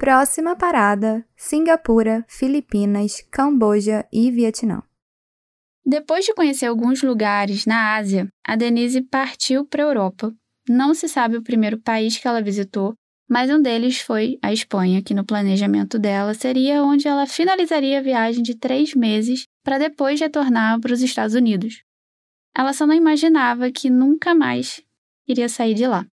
Próxima parada: Singapura, Filipinas, Camboja e Vietnã. Depois de conhecer alguns lugares na Ásia, a Denise partiu para a Europa. Não se sabe o primeiro país que ela visitou, mas um deles foi a Espanha, que no planejamento dela seria onde ela finalizaria a viagem de três meses para depois retornar para os Estados Unidos. Ela só não imaginava que nunca mais iria sair de lá.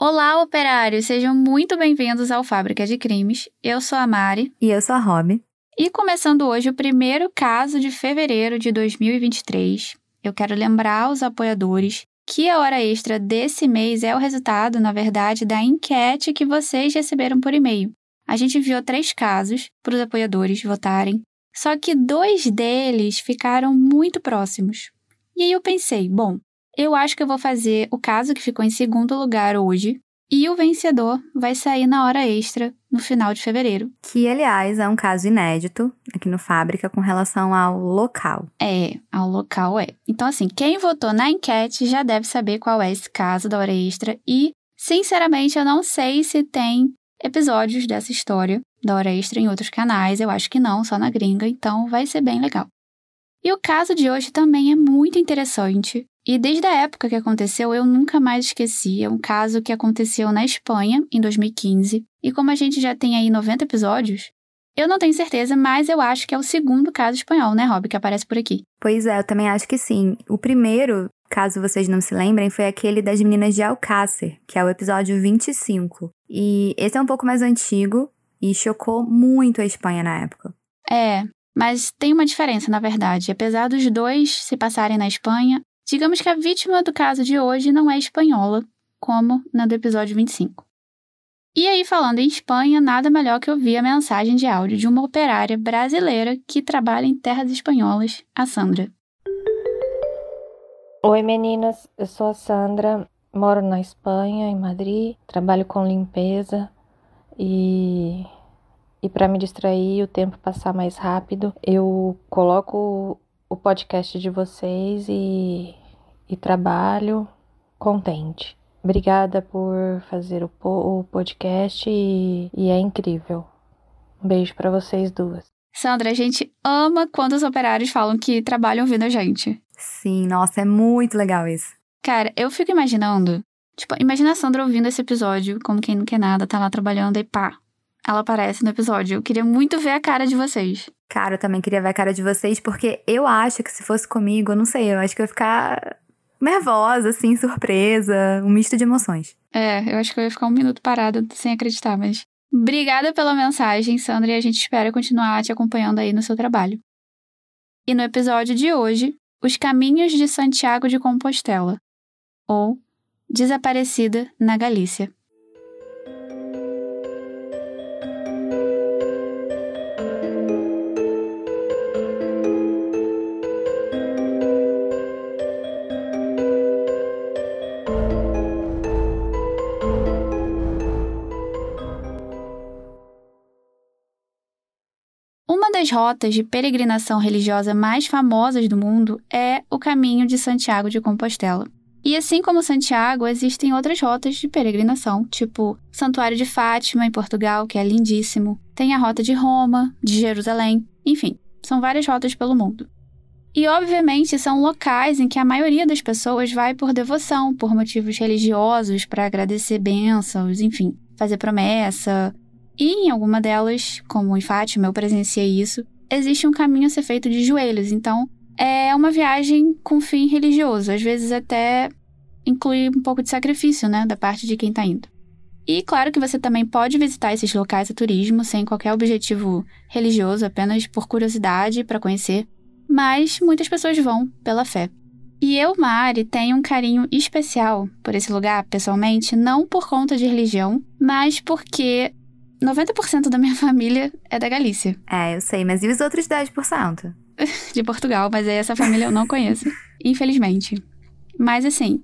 Olá, operários! Sejam muito bem-vindos ao Fábrica de Crimes. Eu sou a Mari. E eu sou a Rob. E começando hoje o primeiro caso de fevereiro de 2023, eu quero lembrar aos apoiadores que a hora extra desse mês é o resultado, na verdade, da enquete que vocês receberam por e-mail. A gente enviou três casos para os apoiadores votarem, só que dois deles ficaram muito próximos. E aí eu pensei, bom, eu acho que eu vou fazer o caso que ficou em segundo lugar hoje. E o vencedor vai sair na hora extra no final de fevereiro. Que, aliás, é um caso inédito aqui no Fábrica com relação ao local. É, ao local é. Então, assim, quem votou na enquete já deve saber qual é esse caso da hora extra. E, sinceramente, eu não sei se tem episódios dessa história da hora extra em outros canais. Eu acho que não, só na gringa. Então, vai ser bem legal. E o caso de hoje também é muito interessante. E desde a época que aconteceu, eu nunca mais esqueci. É um caso que aconteceu na Espanha, em 2015. E como a gente já tem aí 90 episódios, eu não tenho certeza, mas eu acho que é o segundo caso espanhol, né, Rob, que aparece por aqui. Pois é, eu também acho que sim. O primeiro, caso vocês não se lembrem, foi aquele das meninas de Alcácer, que é o episódio 25. E esse é um pouco mais antigo e chocou muito a Espanha na época. É, mas tem uma diferença, na verdade. Apesar dos dois se passarem na Espanha, digamos que a vítima do caso de hoje não é espanhola, como na do episódio 25. E aí, falando em Espanha, nada melhor que ouvir a mensagem de áudio de uma operária brasileira que trabalha em terras espanholas, a Sandra. Oi meninas, eu sou a Sandra, moro na Espanha, em Madrid, trabalho com limpeza e e para me distrair e o tempo passar mais rápido, eu coloco o podcast de vocês e, e trabalho contente. Obrigada por fazer o, o podcast e, e é incrível. Um beijo para vocês duas. Sandra, a gente ama quando os operários falam que trabalham ouvindo a gente. Sim, nossa, é muito legal isso. Cara, eu fico imaginando. Tipo, imagina a Sandra ouvindo esse episódio, como quem não quer nada, tá lá trabalhando e pá, ela aparece no episódio. Eu queria muito ver a cara de vocês. Cara, eu também queria ver a cara de vocês, porque eu acho que se fosse comigo, eu não sei, eu acho que eu ia ficar nervosa, assim, surpresa, um misto de emoções. É, eu acho que eu ia ficar um minuto parada sem acreditar, mas. Obrigada pela mensagem, Sandra, e a gente espera continuar te acompanhando aí no seu trabalho. E no episódio de hoje, Os Caminhos de Santiago de Compostela, ou Desaparecida na Galícia. Das rotas de peregrinação religiosa mais famosas do mundo é o Caminho de Santiago de Compostela. E assim como Santiago, existem outras rotas de peregrinação, tipo Santuário de Fátima, em Portugal, que é lindíssimo. Tem a rota de Roma, de Jerusalém, enfim, são várias rotas pelo mundo. E, obviamente, são locais em que a maioria das pessoas vai por devoção, por motivos religiosos, para agradecer bênçãos, enfim, fazer promessa, e em alguma delas, como em Fátima, eu presenciei isso, existe um caminho a ser feito de joelhos. Então, é uma viagem com fim religioso. Às vezes até inclui um pouco de sacrifício, né, da parte de quem está indo. E claro que você também pode visitar esses locais a turismo sem qualquer objetivo religioso, apenas por curiosidade para conhecer. Mas muitas pessoas vão pela fé. E eu, Mari, tenho um carinho especial por esse lugar, pessoalmente, não por conta de religião, mas porque 90% da minha família é da Galícia. É, eu sei, mas e os outros 10%? de Portugal, mas essa família eu não conheço, infelizmente. Mas assim,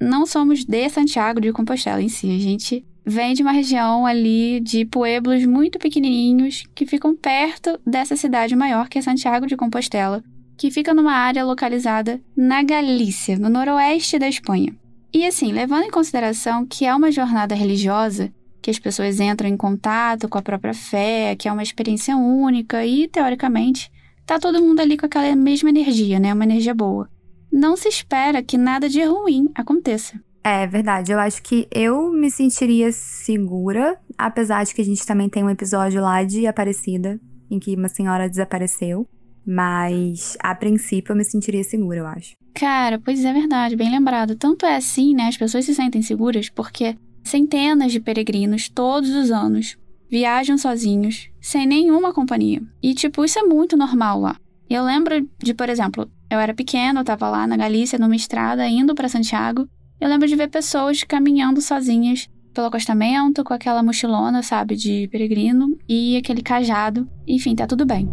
não somos de Santiago de Compostela em si. A gente vem de uma região ali de pueblos muito pequenininhos que ficam perto dessa cidade maior que é Santiago de Compostela, que fica numa área localizada na Galícia, no noroeste da Espanha. E assim, levando em consideração que é uma jornada religiosa, que as pessoas entram em contato com a própria fé, que é uma experiência única e, teoricamente, tá todo mundo ali com aquela mesma energia, né? Uma energia boa. Não se espera que nada de ruim aconteça. É verdade, eu acho que eu me sentiria segura, apesar de que a gente também tem um episódio lá de Aparecida, em que uma senhora desapareceu. Mas, a princípio, eu me sentiria segura, eu acho. Cara, pois é verdade, bem lembrado. Tanto é assim, né? As pessoas se sentem seguras porque centenas de peregrinos todos os anos viajam sozinhos, sem nenhuma companhia. E, tipo, isso é muito normal lá. Eu lembro de, por exemplo, eu era pequena, eu tava lá na Galícia, numa estrada, indo para Santiago. Eu lembro de ver pessoas caminhando sozinhas pelo acostamento, com aquela mochilona, sabe, de peregrino e aquele cajado. Enfim, tá tudo bem.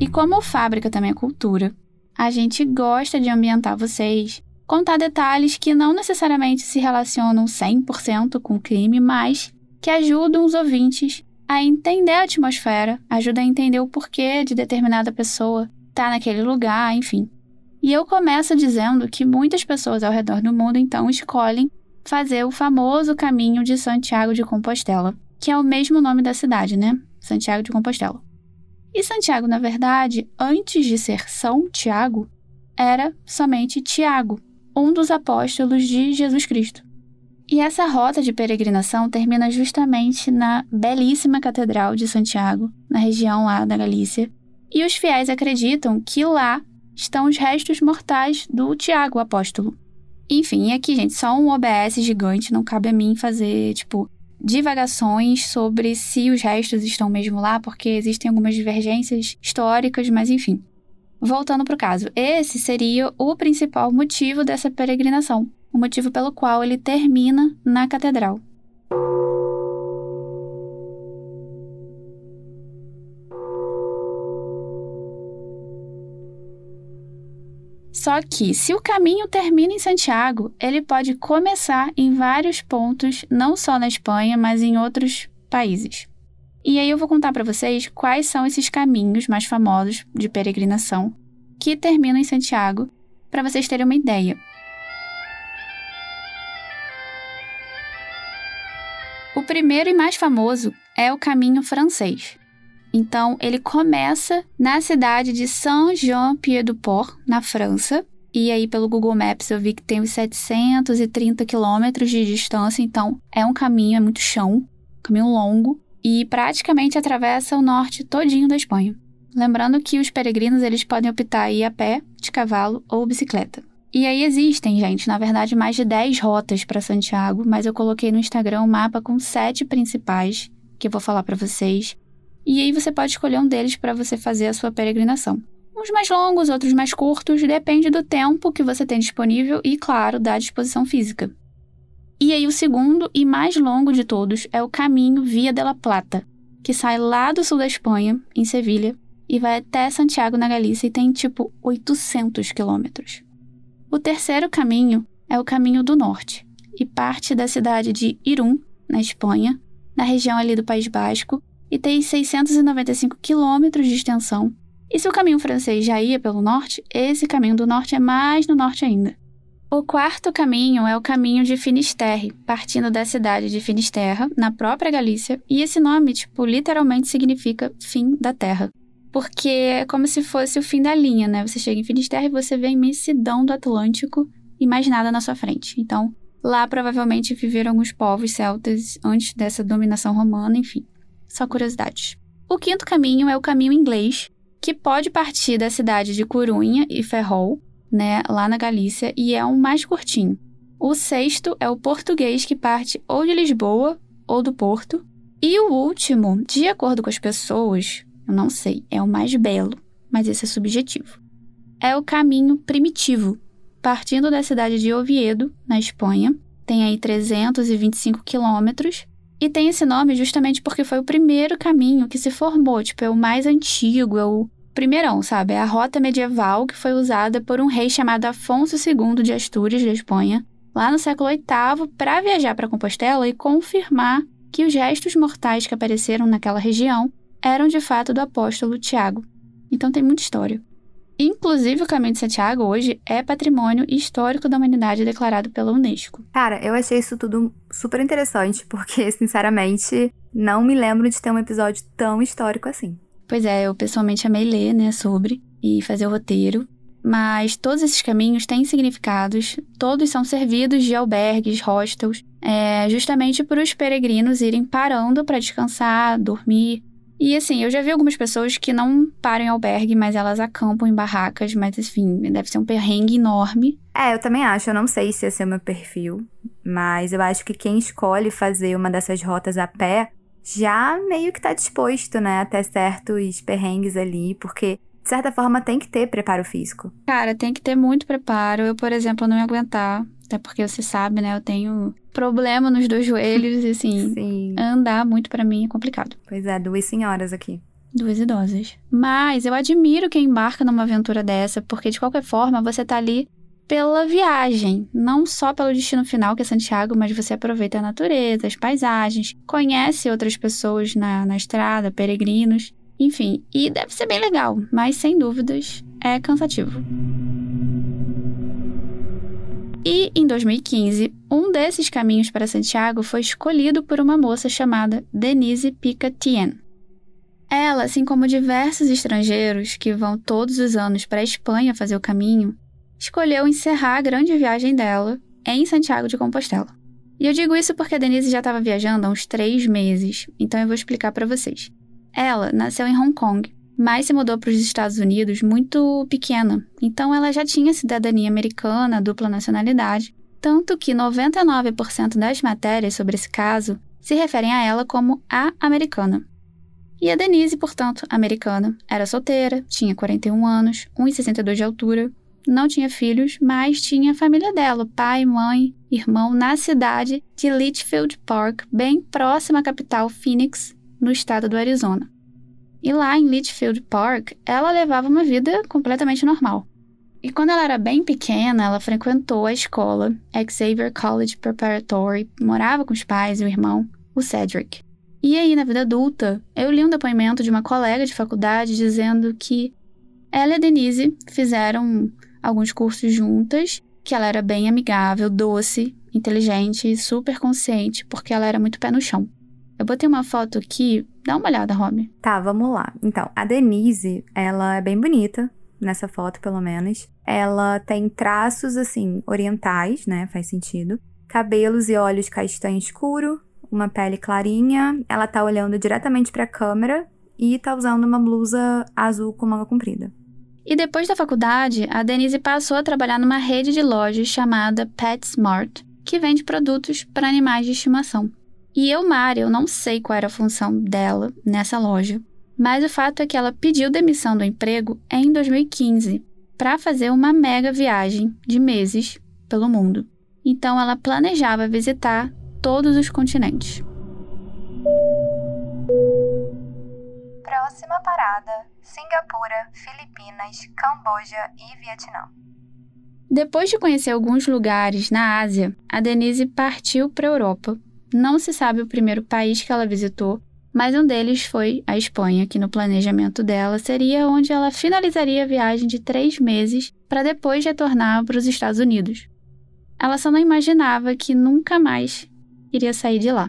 E como fábrica também é cultura, a gente gosta de ambientar vocês, contar detalhes que não necessariamente se relacionam 100% com o crime, mas que ajudam os ouvintes a entender a atmosfera, ajuda a entender o porquê de determinada pessoa estar tá naquele lugar, enfim. E eu começo dizendo que muitas pessoas ao redor do mundo então escolhem fazer o famoso caminho de Santiago de Compostela, que é o mesmo nome da cidade, né? Santiago de Compostela. E Santiago, na verdade, antes de ser São Tiago, era somente Tiago, um dos apóstolos de Jesus Cristo. E essa rota de peregrinação termina justamente na belíssima Catedral de Santiago, na região lá da Galícia, e os fiéis acreditam que lá estão os restos mortais do Tiago, apóstolo. Enfim, aqui, gente, só um OBS gigante, não cabe a mim fazer, tipo, divagações sobre se os restos estão mesmo lá, porque existem algumas divergências históricas, mas enfim. Voltando para o caso, esse seria o principal motivo dessa peregrinação, o motivo pelo qual ele termina na catedral. Só que, se o caminho termina em Santiago, ele pode começar em vários pontos, não só na Espanha, mas em outros países. E aí eu vou contar para vocês quais são esses caminhos mais famosos de peregrinação que terminam em Santiago, para vocês terem uma ideia. O primeiro e mais famoso é o caminho francês. Então, ele começa na cidade de Saint-Jean-Pied-du-Port, na França. E aí, pelo Google Maps, eu vi que tem uns 730 quilômetros de distância. Então, é um caminho, é muito chão, caminho longo. E praticamente atravessa o norte todinho da Espanha. Lembrando que os peregrinos, eles podem optar ir a pé, de cavalo ou bicicleta. E aí existem, gente, na verdade, mais de 10 rotas para Santiago, mas eu coloquei no Instagram um mapa com sete principais, que eu vou falar para vocês. E aí você pode escolher um deles para você fazer a sua peregrinação. Uns mais longos, outros mais curtos, depende do tempo que você tem disponível e, claro, da disposição física. E aí o segundo e mais longo de todos é o caminho Via de la Plata, que sai lá do sul da Espanha, em Sevilha, e vai até Santiago, na Galícia, e tem tipo 800 quilômetros. O terceiro caminho é o caminho do norte, e parte da cidade de Irún, na Espanha, na região ali do País Basco, e tem 695 quilômetros de extensão. E se o caminho francês já ia pelo norte, esse caminho do norte é mais no norte ainda. O quarto caminho é o caminho de Finisterre, partindo da cidade de Finisterra, na própria Galícia, e esse nome, tipo, literalmente significa fim da terra. Porque é como se fosse o fim da linha, né? Você chega em Finisterre e você vê a imensidão do Atlântico e mais nada na sua frente. Então, lá provavelmente viveram alguns povos celtas antes dessa dominação romana, enfim só curiosidades. O quinto caminho é o caminho inglês, que pode partir da cidade de Corunha e Ferrol, né, lá na Galícia, e é o mais curtinho. O sexto é o português, que parte ou de Lisboa ou do Porto. E o último, de acordo com as pessoas, eu não sei, é o mais belo, mas esse é subjetivo. É o caminho primitivo, partindo da cidade de Oviedo, na Espanha, tem aí 325 quilômetros, e tem esse nome justamente porque foi o primeiro caminho que se formou, tipo, é o mais antigo, é o primeirão, sabe? É a rota medieval que foi usada por um rei chamado Afonso II de Astúrias, da Espanha, lá no século VIII, para viajar para Compostela e confirmar que os restos mortais que apareceram naquela região eram de fato do apóstolo Tiago. Então tem muita história. Inclusive, o Caminho de Santiago hoje é patrimônio histórico da humanidade declarado pela Unesco. Cara, eu achei isso tudo super interessante, porque, sinceramente, não me lembro de ter um episódio tão histórico assim. Pois é, eu pessoalmente amei ler, né, sobre e fazer o roteiro. Mas todos esses caminhos têm significados, todos são servidos de albergues, hostels, é, justamente para os peregrinos irem parando para descansar, dormir. E assim, eu já vi algumas pessoas que não param em albergue, mas elas acampam em barracas, mas enfim, deve ser um perrengue enorme. É, eu também acho. Eu não sei se esse é o meu perfil, mas eu acho que quem escolhe fazer uma dessas rotas a pé já meio que tá disposto, né, até certos perrengues ali, porque de certa forma tem que ter preparo físico. Cara, tem que ter muito preparo. Eu, por exemplo, não ia aguentar, até porque você sabe, né, eu tenho problema nos dois joelhos e assim, Sim. andar muito para mim é complicado. Pois é, duas senhoras aqui. Duas idosas. Mas eu admiro quem embarca numa aventura dessa, porque de qualquer forma você tá ali pela viagem, não só pelo destino final, que é Santiago, mas você aproveita a natureza, as paisagens, conhece outras pessoas na, na estrada, peregrinos, enfim, e deve ser bem legal, mas sem dúvidas é cansativo. E em 2015, um desses caminhos para Santiago foi escolhido por uma moça chamada Denise Picatien. Ela, assim como diversos estrangeiros que vão todos os anos para a Espanha fazer o caminho, escolheu encerrar a grande viagem dela em Santiago de Compostela. E eu digo isso porque a Denise já estava viajando há uns três meses, então eu vou explicar para vocês. Ela nasceu em Hong Kong, mas se mudou para os Estados Unidos muito pequena, então ela já tinha cidadania americana, dupla nacionalidade, tanto que 99% das matérias sobre esse caso se referem a ela como a americana. E a Denise, portanto, americana, era solteira, tinha 41 anos, 1,62 de altura, não tinha filhos, mas tinha a família dela, pai, mãe, irmão, na cidade de Litchfield Park, bem próxima à capital Phoenix, no estado do Arizona. E lá em Litchfield Park, ela levava uma vida completamente normal. E quando ela era bem pequena, ela frequentou a escola Xavier College Preparatory, morava com os pais e o irmão, o Cedric. E aí, na vida adulta, eu li um depoimento de uma colega de faculdade dizendo que ela e a Denise fizeram alguns cursos juntas, que ela era bem amigável, doce, inteligente super consciente, porque ela era muito pé no chão. Eu botei uma foto aqui, dá uma olhada, Romy. Tá, vamos lá. Então, a Denise, ela é bem bonita, nessa foto pelo menos. Ela tem traços, assim, orientais, né? Faz sentido. Cabelos e olhos castanho escuro, uma pele clarinha. Ela tá olhando diretamente pra câmera e tá usando uma blusa azul com manga comprida. E depois da faculdade, a Denise passou a trabalhar numa rede de lojas chamada PetSmart, que vende produtos para animais de estimação. E eu, Mari, eu não sei qual era a função dela nessa loja, mas o fato é que ela pediu demissão do emprego em 2015 para fazer uma mega viagem de meses pelo mundo. Então ela planejava visitar todos os continentes. Próxima parada: Singapura, Filipinas, Camboja e Vietnã. Depois de conhecer alguns lugares na Ásia, a Denise partiu para a Europa. Não se sabe o primeiro país que ela visitou, mas um deles foi a Espanha, que no planejamento dela seria onde ela finalizaria a viagem de três meses para depois retornar para os Estados Unidos. Ela só não imaginava que nunca mais iria sair de lá.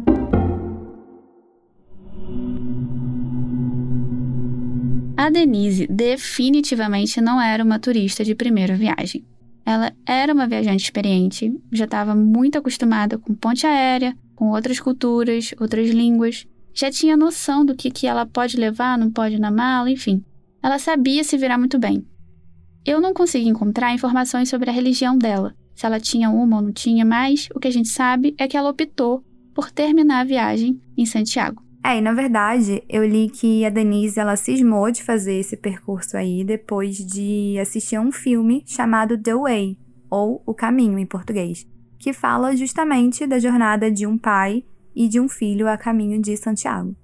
A Denise definitivamente não era uma turista de primeira viagem. Ela era uma viajante experiente, já estava muito acostumada com ponte aérea, com outras culturas, outras línguas, já tinha noção do que, que ela pode levar, não pode na mala, enfim. Ela sabia se virar muito bem. Eu não consegui encontrar informações sobre a religião dela, se ela tinha uma ou não tinha, mas o que a gente sabe é que ela optou por terminar a viagem em Santiago. É, e na verdade, eu li que a Denise ela cismou de fazer esse percurso aí depois de assistir a um filme chamado The Way, ou O Caminho em português, que fala justamente da jornada de um pai e de um filho a caminho de Santiago.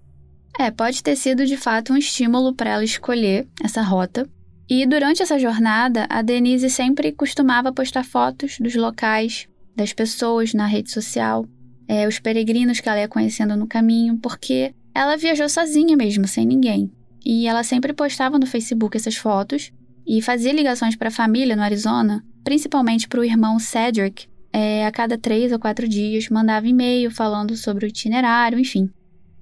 É, pode ter sido de fato um estímulo para ela escolher essa rota. E durante essa jornada, a Denise sempre costumava postar fotos dos locais, das pessoas na rede social, é, os peregrinos que ela ia conhecendo no caminho, porque ela viajou sozinha mesmo, sem ninguém. E ela sempre postava no Facebook essas fotos e fazia ligações para a família no Arizona, principalmente para o irmão Cedric, é, a cada três ou quatro dias mandava e-mail falando sobre o itinerário, enfim.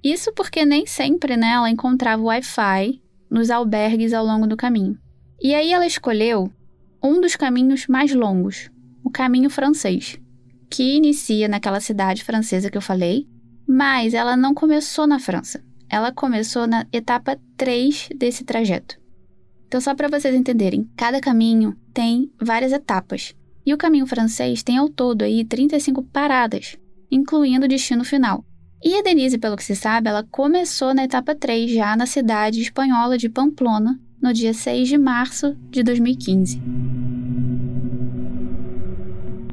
Isso porque nem sempre né, ela encontrava Wi-Fi nos albergues ao longo do caminho. E aí ela escolheu um dos caminhos mais longos, o caminho francês, que inicia naquela cidade francesa que eu falei, mas ela não começou na França. Ela começou na etapa 3 desse trajeto. Então, só para vocês entenderem, cada caminho tem várias etapas. E o caminho francês tem ao todo aí 35 paradas, incluindo o destino final. E a Denise, pelo que se sabe, ela começou na etapa 3 já na cidade espanhola de Pamplona, no dia 6 de março de 2015.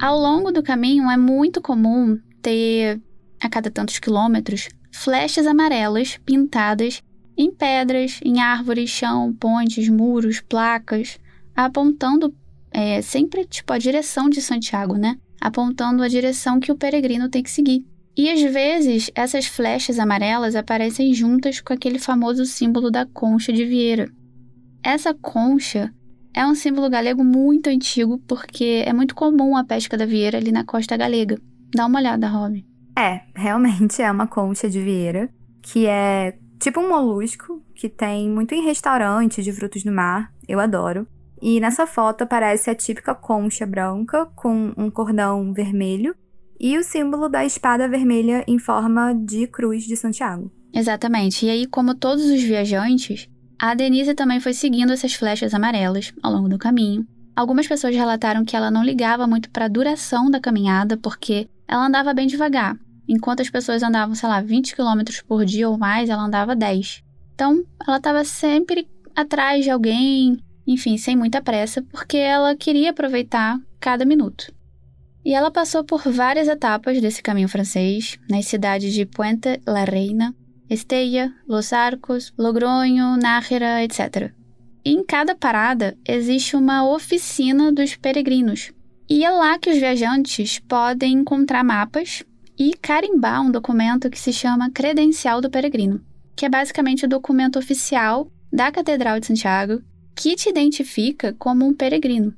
Ao longo do caminho é muito comum ter, a cada tantos quilômetros, flechas amarelas pintadas em pedras, em árvores, chão, pontes, muros, placas, apontando é, sempre tipo a direção de Santiago, né? Apontando a direção que o peregrino tem que seguir. E às vezes essas flechas amarelas aparecem juntas com aquele famoso símbolo da concha de Vieira. Essa concha é um símbolo galego muito antigo porque é muito comum a pesca da vieira ali na costa galega. Dá uma olhada, Rob. É, realmente é uma concha de vieira, que é tipo um molusco que tem muito em restaurante de frutos do mar. Eu adoro. E nessa foto aparece a típica concha branca com um cordão vermelho e o símbolo da espada vermelha em forma de cruz de Santiago. Exatamente. E aí, como todos os viajantes, a Denise também foi seguindo essas flechas amarelas ao longo do caminho. Algumas pessoas relataram que ela não ligava muito para a duração da caminhada porque ela andava bem devagar. Enquanto as pessoas andavam, sei lá, 20 km por dia ou mais, ela andava 10. Então, ela estava sempre atrás de alguém, enfim, sem muita pressa, porque ela queria aproveitar cada minuto. E ela passou por várias etapas desse caminho francês, nas cidades de Puente la Reina, Estella, Los Arcos, Logronho, Nájera, etc. E em cada parada existe uma oficina dos peregrinos. E é lá que os viajantes podem encontrar mapas e carimbar um documento que se chama Credencial do Peregrino, que é basicamente o documento oficial da Catedral de Santiago que te identifica como um peregrino.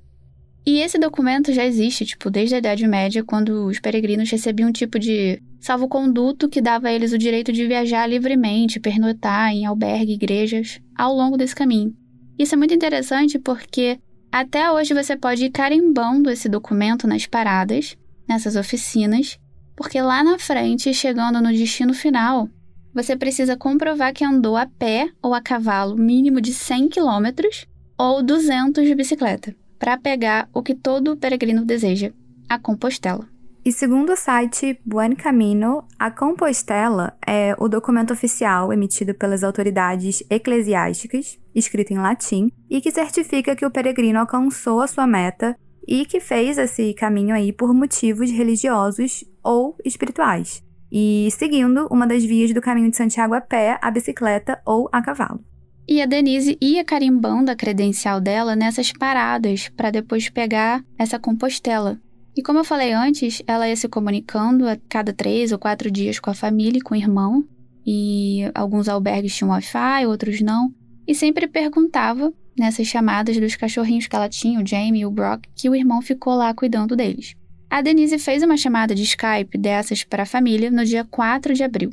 E esse documento já existe, tipo, desde a Idade Média, quando os peregrinos recebiam um tipo de salvo-conduto que dava a eles o direito de viajar livremente, pernoitar em albergue, igrejas, ao longo desse caminho. Isso é muito interessante porque até hoje você pode ir carimbando esse documento nas paradas, nessas oficinas, porque lá na frente, chegando no destino final, você precisa comprovar que andou a pé ou a cavalo mínimo de 100 km ou 200 de bicicleta, para pegar o que todo peregrino deseja, a Compostela. E segundo o site Buen Camino, a Compostela é o documento oficial emitido pelas autoridades eclesiásticas, escrito em latim, e que certifica que o peregrino alcançou a sua meta e que fez esse caminho aí por motivos religiosos ou espirituais e seguindo uma das vias do caminho de Santiago a pé, a bicicleta ou a cavalo. E a Denise ia carimbando a credencial dela nessas paradas para depois pegar essa compostela. E como eu falei antes, ela ia se comunicando a cada três ou quatro dias com a família e com o irmão. E alguns albergues tinham Wi-Fi, outros não. E sempre perguntava nessas chamadas dos cachorrinhos que ela tinha, o Jamie e o Brock, que o irmão ficou lá cuidando deles. A Denise fez uma chamada de Skype dessas para a família no dia 4 de abril.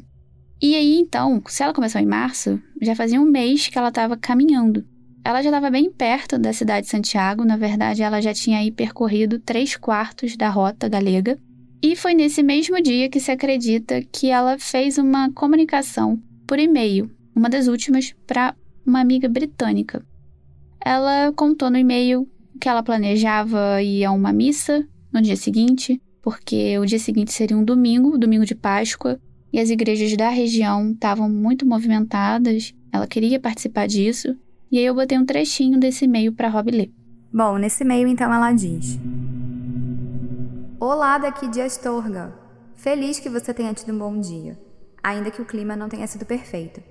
E aí, então, se ela começou em março, já fazia um mês que ela estava caminhando. Ela já estava bem perto da cidade de Santiago, na verdade, ela já tinha aí percorrido três quartos da rota galega. E foi nesse mesmo dia que se acredita que ela fez uma comunicação por e-mail, uma das últimas, para uma amiga britânica. Ela contou no e-mail que ela planejava ir a uma missa no dia seguinte, porque o dia seguinte seria um domingo, domingo de Páscoa, e as igrejas da região estavam muito movimentadas. Ela queria participar disso, e aí eu botei um trechinho desse e-mail para Rob ler. Bom, nesse e-mail então ela diz: Olá daqui de Astorga. Feliz que você tenha tido um bom dia, ainda que o clima não tenha sido perfeito.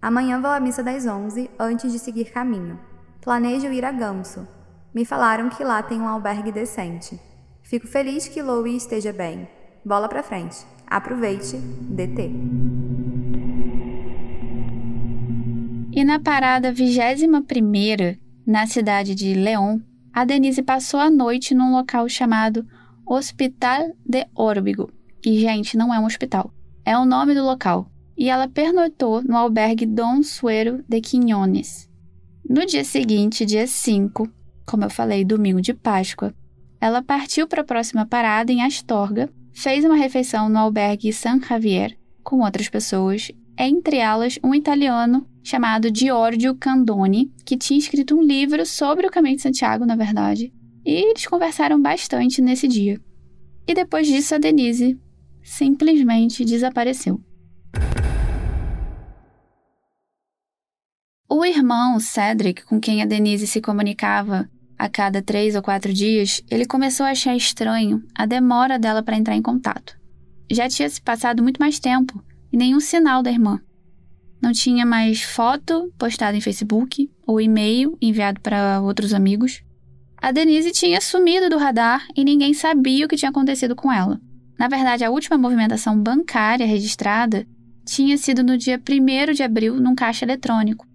Amanhã vou à missa das 11 antes de seguir caminho. Planejo ir a Gamso. Me falaram que lá tem um albergue decente. Fico feliz que Louie esteja bem. Bola pra frente. Aproveite, DT. E na parada 21 na cidade de León, a Denise passou a noite num local chamado Hospital de Órbigo. E, gente, não é um hospital. É o nome do local. E ela pernoitou no albergue Dom Suero de Quinones. No dia seguinte, dia 5, como eu falei, domingo de Páscoa, ela partiu para a próxima parada em Astorga, fez uma refeição no albergue San Javier com outras pessoas, entre elas um italiano chamado Giorgio Candoni, que tinha escrito um livro sobre o Caminho de Santiago, na verdade, e eles conversaram bastante nesse dia. E depois disso, a Denise simplesmente desapareceu. O irmão Cedric, com quem a Denise se comunicava a cada três ou quatro dias, ele começou a achar estranho a demora dela para entrar em contato. Já tinha se passado muito mais tempo e nenhum sinal da irmã. Não tinha mais foto postada em Facebook ou e-mail enviado para outros amigos. A Denise tinha sumido do radar e ninguém sabia o que tinha acontecido com ela. Na verdade, a última movimentação bancária registrada tinha sido no dia 1 de abril num caixa eletrônico.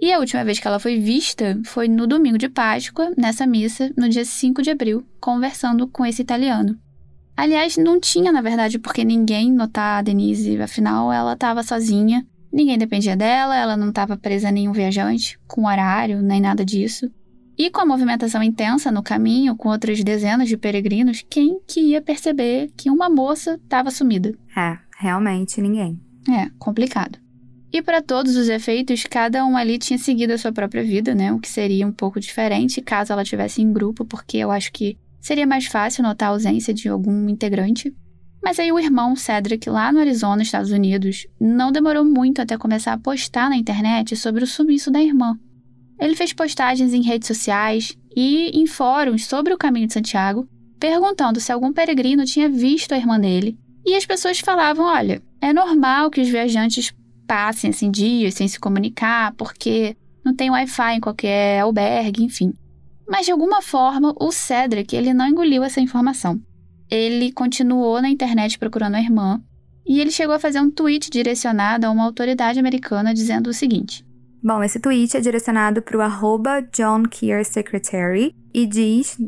E a última vez que ela foi vista foi no domingo de Páscoa, nessa missa, no dia 5 de abril, conversando com esse italiano. Aliás, não tinha, na verdade, porque ninguém notar a Denise, afinal, ela estava sozinha, ninguém dependia dela, ela não estava presa a nenhum viajante, com horário, nem nada disso. E com a movimentação intensa no caminho, com outras dezenas de peregrinos, quem que ia perceber que uma moça estava sumida? É, realmente ninguém. É, complicado. E para todos os efeitos, cada um ali tinha seguido a sua própria vida, né? O que seria um pouco diferente caso ela tivesse em grupo, porque eu acho que seria mais fácil notar a ausência de algum integrante. Mas aí o irmão Cedric, lá no Arizona, Estados Unidos, não demorou muito até começar a postar na internet sobre o sumiço da irmã. Ele fez postagens em redes sociais e em fóruns sobre o caminho de Santiago, perguntando se algum peregrino tinha visto a irmã dele. E as pessoas falavam: olha, é normal que os viajantes passem assim dias sem se comunicar, porque não tem Wi-Fi em qualquer albergue, enfim. Mas de alguma forma, o Cedric, ele não engoliu essa informação. Ele continuou na internet procurando a irmã e ele chegou a fazer um tweet direcionado a uma autoridade americana dizendo o seguinte: Bom, esse tweet é direcionado para o arroba John Keir Secretary e diz,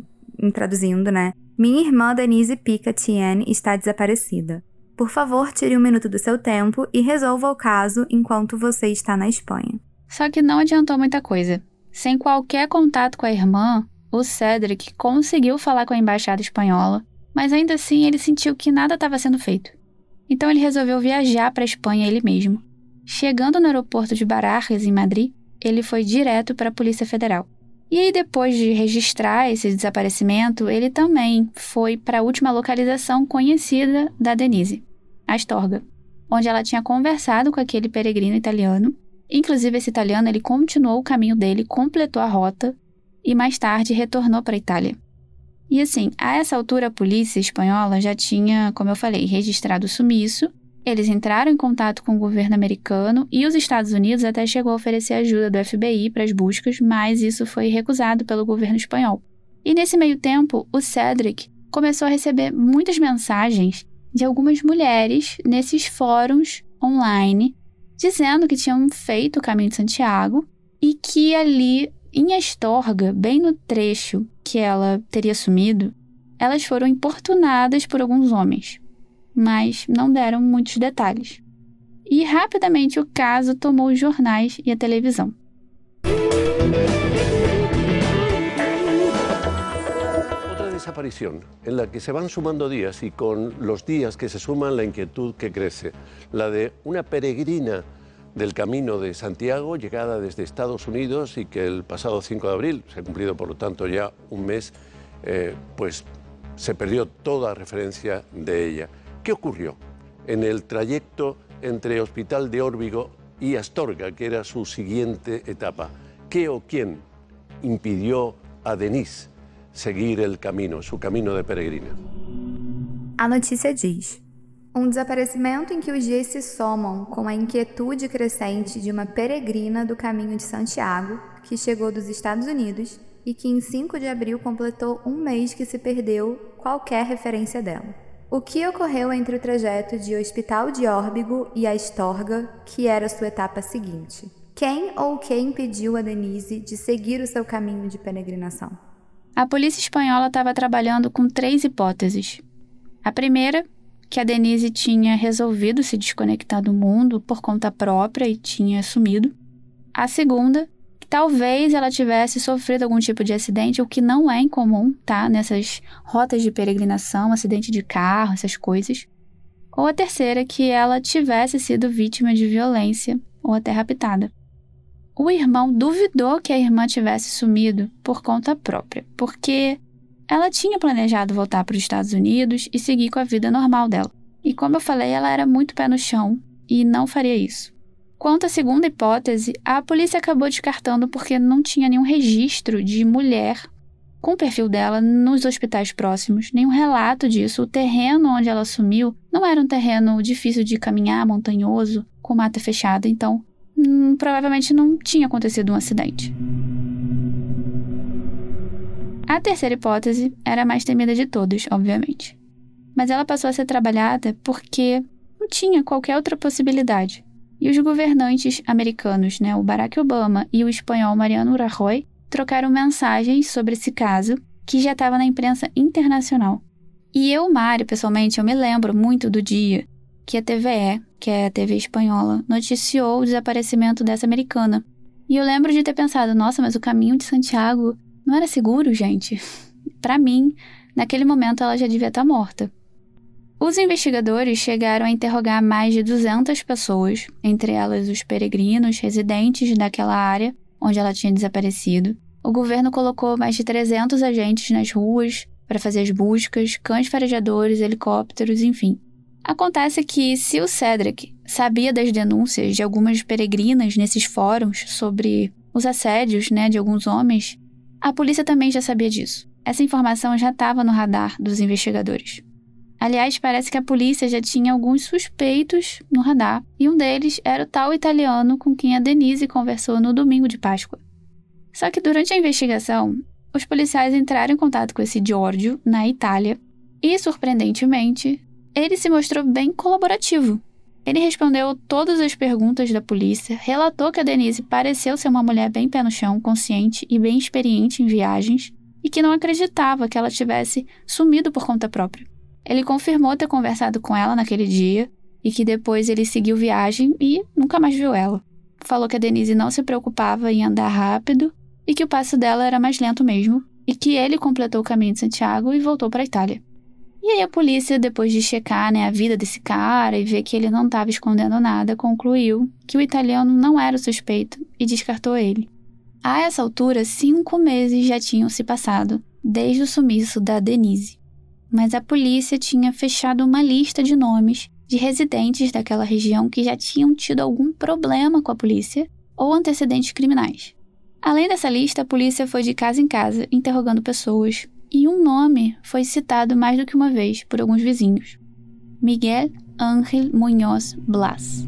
traduzindo, né? Minha irmã Denise Pica Tien está desaparecida. Por favor, tire um minuto do seu tempo e resolva o caso enquanto você está na Espanha. Só que não adiantou muita coisa. Sem qualquer contato com a irmã, o Cedric conseguiu falar com a embaixada espanhola, mas ainda assim ele sentiu que nada estava sendo feito. Então ele resolveu viajar para a Espanha ele mesmo. Chegando no aeroporto de Barajas, em Madrid, ele foi direto para a Polícia Federal. E aí, depois de registrar esse desaparecimento, ele também foi para a última localização conhecida da Denise, Astorga, onde ela tinha conversado com aquele peregrino italiano. Inclusive, esse italiano ele continuou o caminho dele, completou a rota e mais tarde retornou para a Itália. E assim, a essa altura a polícia espanhola já tinha, como eu falei, registrado o sumiço eles entraram em contato com o governo americano e os Estados Unidos até chegou a oferecer ajuda do FBI para as buscas, mas isso foi recusado pelo governo espanhol. E nesse meio tempo, o Cedric começou a receber muitas mensagens de algumas mulheres nesses fóruns online dizendo que tinham feito o caminho de Santiago e que ali em Astorga, bem no trecho que ela teria sumido, elas foram importunadas por alguns homens mas não deram muitos detalhes. e rapidamente o caso tomou os jornais e a televisão. desaparición en la que se van sumando días y con los días que se suman la inquietud que crece, la de una peregrina del Camino de Santiago, llegada desde Estados Unidos y que el pasado 5 de abril, se ha cumplido por lo tanto ya un mes, eh, pues se perdió toda referencia de ella. ¿Qué ocurrió en el trayecto entre Hospital de Órbigo y Astorga, que era su siguiente etapa? ¿Qué o quién impidió a Denise seguir el camino, su camino de peregrina? A notícia diz: Um desaparecimento em que os dias se somam com a inquietude crescente de uma peregrina do caminho de Santiago, que chegou dos Estados Unidos e que em 5 de abril completou um mês que se perdeu qualquer referência dela. O que ocorreu entre o trajeto de Hospital de Órbigo e a Estorga, que era sua etapa seguinte? Quem ou quem impediu a Denise de seguir o seu caminho de peregrinação? A polícia espanhola estava trabalhando com três hipóteses. A primeira que a Denise tinha resolvido se desconectar do mundo por conta própria e tinha sumido. A segunda, que talvez ela tivesse sofrido algum tipo de acidente, o que não é incomum, tá? Nessas rotas de peregrinação, acidente de carro, essas coisas. Ou a terceira, que ela tivesse sido vítima de violência ou até raptada. O irmão duvidou que a irmã tivesse sumido por conta própria, porque ela tinha planejado voltar para os Estados Unidos e seguir com a vida normal dela. E como eu falei, ela era muito pé no chão e não faria isso. Quanto à segunda hipótese, a polícia acabou descartando porque não tinha nenhum registro de mulher com o perfil dela nos hospitais próximos, nenhum relato disso. O terreno onde ela sumiu não era um terreno difícil de caminhar, montanhoso, com mata fechada, então hum, provavelmente não tinha acontecido um acidente. A terceira hipótese era a mais temida de todas, obviamente. Mas ela passou a ser trabalhada porque não tinha qualquer outra possibilidade. E os governantes americanos, né, o Barack Obama e o espanhol Mariano Rajoy, trocaram mensagens sobre esse caso que já estava na imprensa internacional. E eu, Mário, pessoalmente, eu me lembro muito do dia que a TVE, que é a TV espanhola, noticiou o desaparecimento dessa americana. E eu lembro de ter pensado, nossa, mas o caminho de Santiago não era seguro, gente. Para mim, naquele momento ela já devia estar tá morta. Os investigadores chegaram a interrogar mais de 200 pessoas, entre elas os peregrinos residentes daquela área onde ela tinha desaparecido. O governo colocou mais de 300 agentes nas ruas para fazer as buscas, cães farejadores, helicópteros, enfim. Acontece que, se o Cedric sabia das denúncias de algumas peregrinas nesses fóruns sobre os assédios né, de alguns homens, a polícia também já sabia disso. Essa informação já estava no radar dos investigadores. Aliás, parece que a polícia já tinha alguns suspeitos no radar, e um deles era o tal italiano com quem a Denise conversou no domingo de Páscoa. Só que durante a investigação, os policiais entraram em contato com esse Giorgio na Itália e, surpreendentemente, ele se mostrou bem colaborativo. Ele respondeu todas as perguntas da polícia, relatou que a Denise pareceu ser uma mulher bem pé no chão, consciente e bem experiente em viagens, e que não acreditava que ela tivesse sumido por conta própria. Ele confirmou ter conversado com ela naquele dia e que depois ele seguiu viagem e nunca mais viu ela. Falou que a Denise não se preocupava em andar rápido e que o passo dela era mais lento mesmo, e que ele completou o caminho de Santiago e voltou para a Itália. E aí a polícia, depois de checar né, a vida desse cara e ver que ele não estava escondendo nada, concluiu que o italiano não era o suspeito e descartou ele. A essa altura, cinco meses já tinham se passado, desde o sumiço da Denise. Mas a polícia tinha fechado uma lista de nomes de residentes daquela região que já tinham tido algum problema com a polícia ou antecedentes criminais. Além dessa lista, a polícia foi de casa em casa interrogando pessoas, e um nome foi citado mais do que uma vez por alguns vizinhos: Miguel Ángel Munhoz Blas.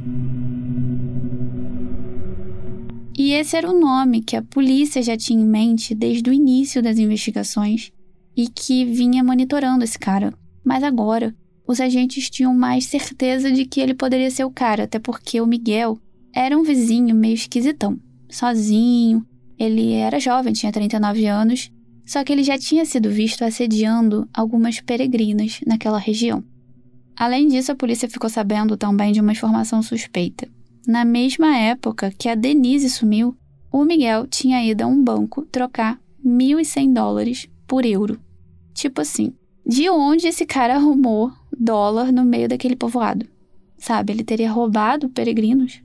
E esse era o nome que a polícia já tinha em mente desde o início das investigações e que vinha monitorando esse cara. Mas agora, os agentes tinham mais certeza de que ele poderia ser o cara, até porque o Miguel era um vizinho meio esquisitão, sozinho. Ele era jovem, tinha 39 anos só que ele já tinha sido visto assediando algumas peregrinas naquela região. Além disso, a polícia ficou sabendo também de uma informação suspeita. Na mesma época que a Denise sumiu, o Miguel tinha ido a um banco trocar 1.100 dólares por euro. Tipo assim, de onde esse cara arrumou dólar no meio daquele povoado? Sabe, ele teria roubado peregrinos?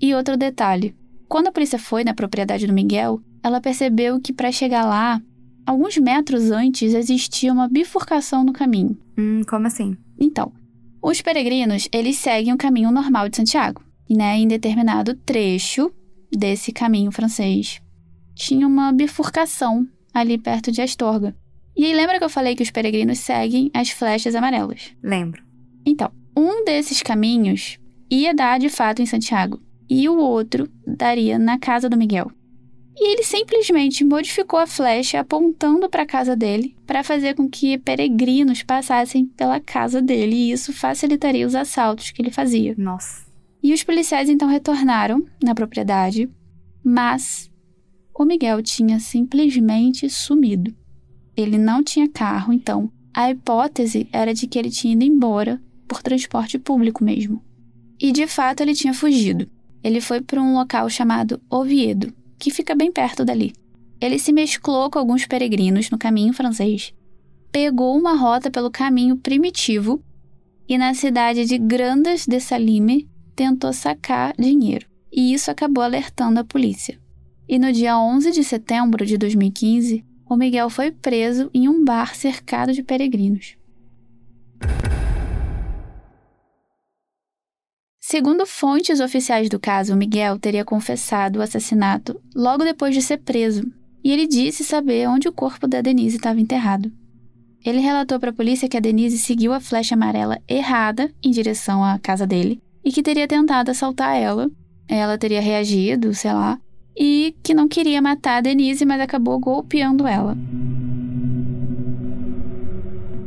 E outro detalhe: quando a polícia foi na propriedade do Miguel, ela percebeu que para chegar lá, alguns metros antes existia uma bifurcação no caminho. Hum, como assim? Então, os peregrinos, eles seguem o caminho normal de Santiago, né? Em determinado trecho desse caminho francês, tinha uma bifurcação ali perto de Astorga. E aí lembra que eu falei que os peregrinos seguem as flechas amarelas? Lembro. Então, um desses caminhos ia dar de fato em Santiago, e o outro daria na casa do Miguel. E ele simplesmente modificou a flecha apontando para a casa dele para fazer com que peregrinos passassem pela casa dele e isso facilitaria os assaltos que ele fazia. Nossa. E os policiais então retornaram na propriedade, mas o Miguel tinha simplesmente sumido. Ele não tinha carro, então a hipótese era de que ele tinha ido embora por transporte público mesmo. E de fato ele tinha fugido. Ele foi para um local chamado Oviedo, que fica bem perto dali. Ele se mesclou com alguns peregrinos no caminho francês, pegou uma rota pelo caminho primitivo e na cidade de Grandas de Salime tentou sacar dinheiro. E isso acabou alertando a polícia. E no dia 11 de setembro de 2015, o Miguel foi preso em um bar cercado de peregrinos. Segundo fontes oficiais do caso, Miguel teria confessado o assassinato logo depois de ser preso, e ele disse saber onde o corpo da Denise estava enterrado. Ele relatou para a polícia que a Denise seguiu a flecha amarela errada em direção à casa dele e que teria tentado assaltar ela. Ela teria reagido, sei lá, e que não queria matar a Denise, mas acabou golpeando ela.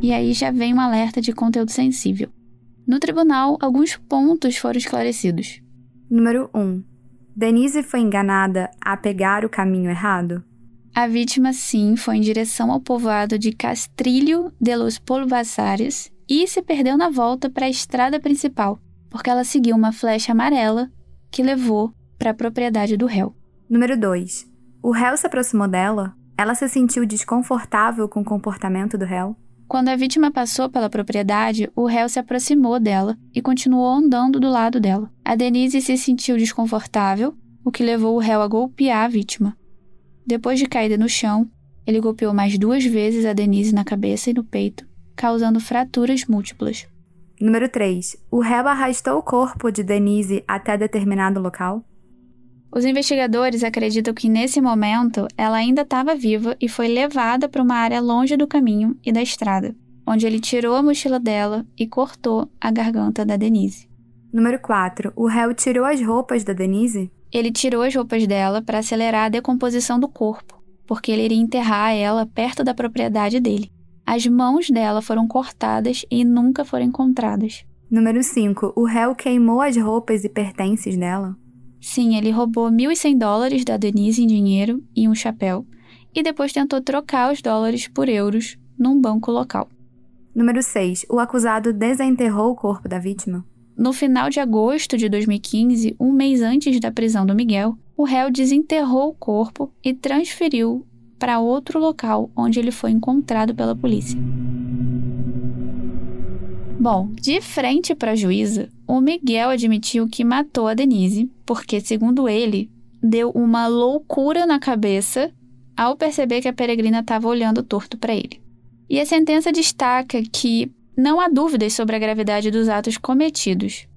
E aí já vem um alerta de conteúdo sensível. No tribunal, alguns pontos foram esclarecidos. Número 1. Denise foi enganada a pegar o caminho errado? A vítima, sim, foi em direção ao povoado de Castrilho de los Polvasares e se perdeu na volta para a estrada principal, porque ela seguiu uma flecha amarela que levou para a propriedade do réu. Número 2. O réu se aproximou dela? Ela se sentiu desconfortável com o comportamento do réu? Quando a vítima passou pela propriedade, o réu se aproximou dela e continuou andando do lado dela. A Denise se sentiu desconfortável, o que levou o réu a golpear a vítima. Depois de caída no chão, ele golpeou mais duas vezes a Denise na cabeça e no peito, causando fraturas múltiplas. Número 3. O réu arrastou o corpo de Denise até determinado local? Os investigadores acreditam que nesse momento ela ainda estava viva e foi levada para uma área longe do caminho e da estrada, onde ele tirou a mochila dela e cortou a garganta da Denise. Número 4. O réu tirou as roupas da Denise? Ele tirou as roupas dela para acelerar a decomposição do corpo, porque ele iria enterrar ela perto da propriedade dele. As mãos dela foram cortadas e nunca foram encontradas. Número 5. O réu queimou as roupas e pertences dela? Sim, ele roubou 1.100 dólares da Denise em dinheiro e um chapéu, e depois tentou trocar os dólares por euros num banco local. Número 6. O acusado desenterrou o corpo da vítima? No final de agosto de 2015, um mês antes da prisão do Miguel, o réu desenterrou o corpo e transferiu para outro local onde ele foi encontrado pela polícia. Bom, de frente para a juíza, o Miguel admitiu que matou a Denise, porque, segundo ele, deu uma loucura na cabeça ao perceber que a peregrina estava olhando torto para ele. E a sentença destaca que não há dúvidas sobre a gravidade dos atos cometidos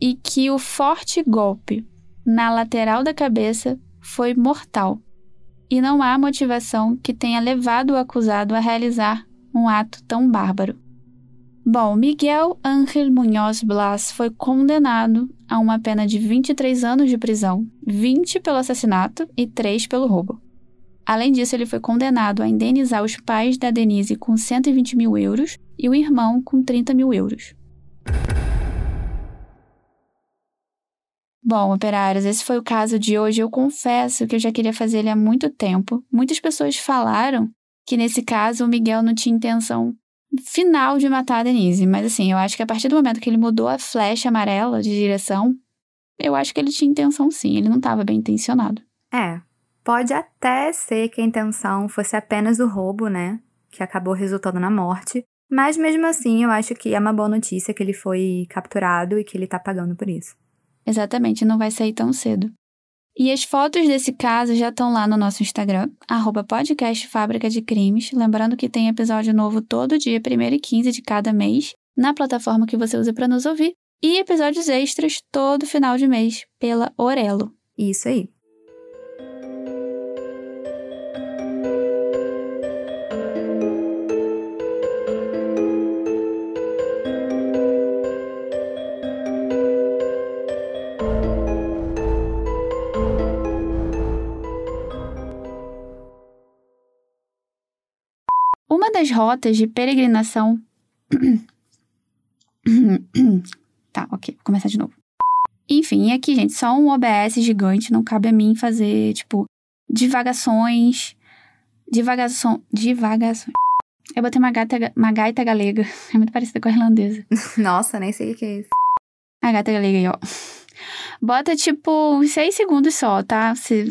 e que o forte golpe na lateral da cabeça foi mortal e não há motivação que tenha levado o acusado a realizar um ato tão bárbaro. Bom, Miguel Ángel Munhoz Blas foi condenado a uma pena de 23 anos de prisão, 20 pelo assassinato e 3 pelo roubo. Além disso, ele foi condenado a indenizar os pais da Denise com 120 mil euros e o irmão com 30 mil euros. Bom, operários, esse foi o caso de hoje. Eu confesso que eu já queria fazer ele há muito tempo. Muitas pessoas falaram que nesse caso o Miguel não tinha intenção final de matar a Denise. Mas assim, eu acho que a partir do momento que ele mudou a flecha amarela de direção, eu acho que ele tinha intenção sim, ele não estava bem intencionado. É, pode até ser que a intenção fosse apenas o roubo, né? Que acabou resultando na morte. Mas mesmo assim, eu acho que é uma boa notícia que ele foi capturado e que ele tá pagando por isso. Exatamente, não vai sair tão cedo. E as fotos desse caso já estão lá no nosso Instagram, arroba podcast Fábrica de Crimes. Lembrando que tem episódio novo todo dia, 1 e 15 de cada mês, na plataforma que você usa para nos ouvir. E episódios extras todo final de mês, pela Orelo. Isso aí. Rotas de peregrinação. tá, ok, vou começar de novo. Enfim, aqui, gente, só um OBS gigante, não cabe a mim fazer, tipo, divagações. Divagação. Divagações. Eu botei uma gaita, uma gaita galega. É muito parecida com a irlandesa. Nossa, nem sei o que é isso. A gaita galega aí, ó. Bota, tipo, seis segundos só, tá? Se,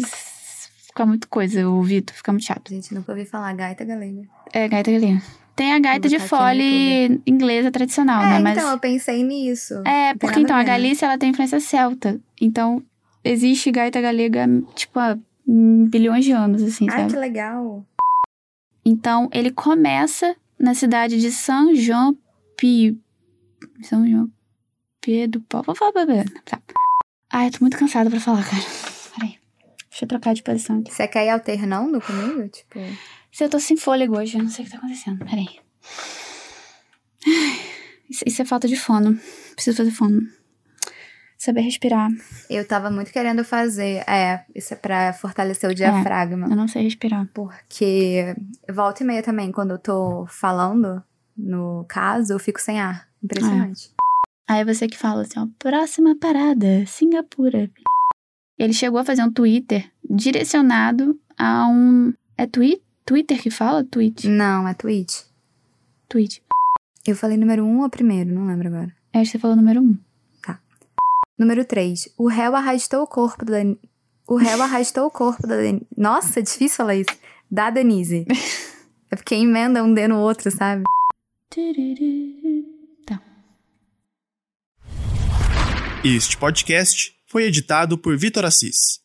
se fica muito coisa, o Vitor, fica muito chato. Gente, nunca ouvi falar gaita galega. É, gaita galega. Tem a gaita de fole inglesa tradicional, é, né? Mas então, eu pensei nisso. É, porque então a? Galícia ela tem influência celta. Então existe gaita galega, tipo, há bilhões de anos, assim, Ai, sabe? que legal. Então ele começa na cidade de São João Pio. São João Pio do Pau. Vou falar pra ver. Tá. Ai, eu tô muito cansada pra falar, cara. Deixa eu trocar de posição aqui. Você quer ir alternando comigo? Tipo. Se eu tô sem fôlego hoje, eu não sei o que tá acontecendo. Peraí. Isso, isso é falta de fono. Preciso fazer fono. Saber respirar. Eu tava muito querendo fazer. É, isso é pra fortalecer o diafragma. Eu não sei respirar. Porque volta e meia também, quando eu tô falando no caso, eu fico sem ar. Impressionante. Aí é você que fala assim, ó, próxima parada, Singapura. Ele chegou a fazer um Twitter direcionado a um. É twi Twitter que fala? Tweet. Não, é tweet. Tweet. Eu falei número um ou primeiro? Não lembro agora. É, acho que você falou número um. Número 3. O réu arrastou o corpo da. O réu arrastou o corpo da. Den- Nossa, é difícil falar isso. Da Denise. É porque emenda um D no outro, sabe? Tá. Este podcast foi editado por Vitor Assis.